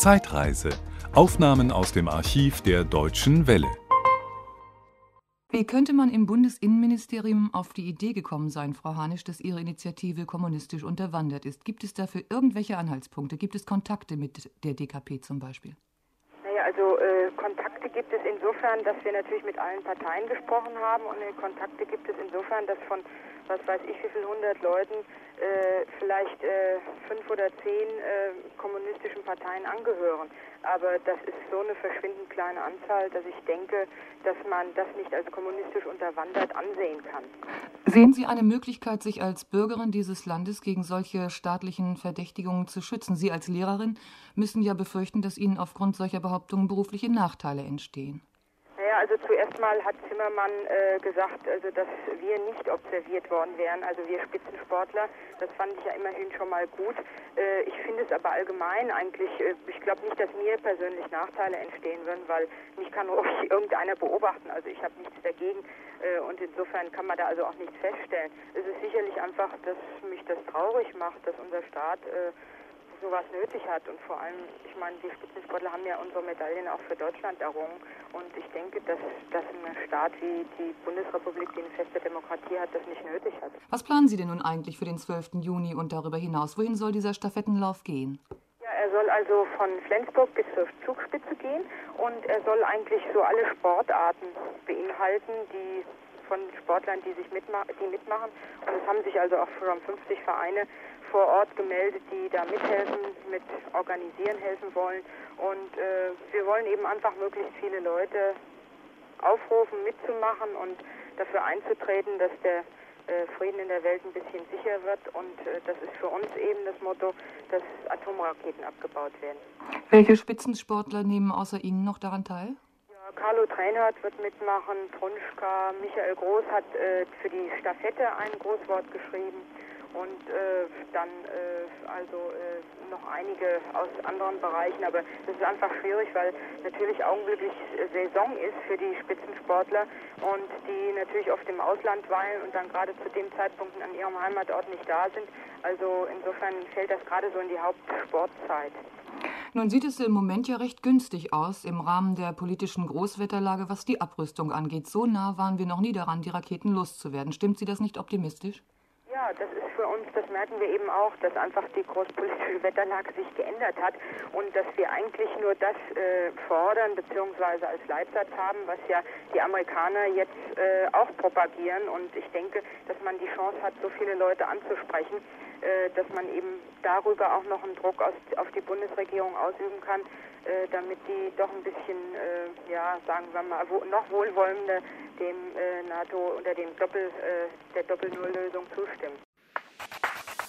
Zeitreise. Aufnahmen aus dem Archiv der Deutschen Welle. Wie könnte man im Bundesinnenministerium auf die Idee gekommen sein, Frau Hanisch, dass Ihre Initiative kommunistisch unterwandert ist? Gibt es dafür irgendwelche Anhaltspunkte? Gibt es Kontakte mit der DKP zum Beispiel? Also äh, Kontakte gibt es insofern, dass wir natürlich mit allen Parteien gesprochen haben und äh, Kontakte gibt es insofern, dass von was weiß ich wie viel hundert Leuten äh, vielleicht äh, fünf oder zehn äh, kommunistischen Parteien angehören. Aber das ist so eine verschwindend kleine Anzahl, dass ich denke, dass man das nicht als kommunistisch unterwandert ansehen kann. Sehen Sie eine Möglichkeit, sich als Bürgerin dieses Landes gegen solche staatlichen Verdächtigungen zu schützen? Sie als Lehrerin müssen ja befürchten, dass Ihnen aufgrund solcher Behauptungen berufliche Nachteile entstehen. Naja, also zuerst mal hat Zimmermann äh, gesagt, also dass wir nicht observiert worden wären, also wir Spitzensportler. Das fand ich ja immerhin schon mal gut. Äh, ich finde es aber allgemein eigentlich, äh, ich glaube nicht, dass mir persönlich Nachteile entstehen würden, weil mich kann ruhig irgendeiner beobachten. Also ich habe nichts dagegen äh, und insofern kann man da also auch nichts feststellen. Es ist sicherlich einfach, dass mich das traurig macht, dass unser Staat äh, sowas nötig hat. Und vor allem, ich meine, die Spitzensportler haben ja unsere Medaillen auch für Deutschland errungen. Und ich denke, dass, dass ein Staat wie die Bundesrepublik, die eine feste Demokratie hat, das nicht nötig hat. Was planen Sie denn nun eigentlich für den 12. Juni und darüber hinaus? Wohin soll dieser Stafettenlauf gehen? Ja, er soll also von Flensburg bis zur Zugspitze gehen und er soll eigentlich so alle Sportarten beinhalten, die von Sportlern, die sich mitma die mitmachen. Und es haben sich also auch schon 50 Vereine vor Ort gemeldet, die da mithelfen, mit organisieren helfen wollen. Und äh, wir wollen eben einfach möglichst viele Leute aufrufen, mitzumachen und dafür einzutreten, dass der äh, Frieden in der Welt ein bisschen sicher wird. Und äh, das ist für uns eben das Motto, dass Atomraketen abgebaut werden. Welche Spitzensportler nehmen außer Ihnen noch daran teil? Ja, Carlo Treinhardt wird mitmachen, Trunschka, Michael Groß hat äh, für die Staffette ein Großwort geschrieben und äh, dann äh, also äh, noch einige aus anderen Bereichen. Aber es ist einfach schwierig, weil natürlich augenblicklich Saison ist für die Spitzensportler und die natürlich oft im Ausland weilen und dann gerade zu dem Zeitpunkt an ihrem Heimatort nicht da sind. Also insofern fällt das gerade so in die Hauptsportzeit. Nun sieht es im Moment ja recht günstig aus im Rahmen der politischen Großwetterlage, was die Abrüstung angeht. So nah waren wir noch nie daran, die Raketen loszuwerden. Stimmt Sie das nicht optimistisch? Ja, das ist für uns, das merken wir eben auch, dass einfach die großpolitische Wetterlage sich geändert hat und dass wir eigentlich nur das äh, fordern bzw. als Leitsatz haben, was ja die Amerikaner jetzt äh, auch propagieren. Und ich denke, dass man die Chance hat, so viele Leute anzusprechen, äh, dass man eben darüber auch noch einen Druck aus, auf die Bundesregierung ausüben kann, äh, damit die doch ein bisschen, äh, ja, sagen wir mal, wo, noch wohlwollender dem äh, NATO unter dem Doppel, der Doppel-Null-Lösung zustimmen.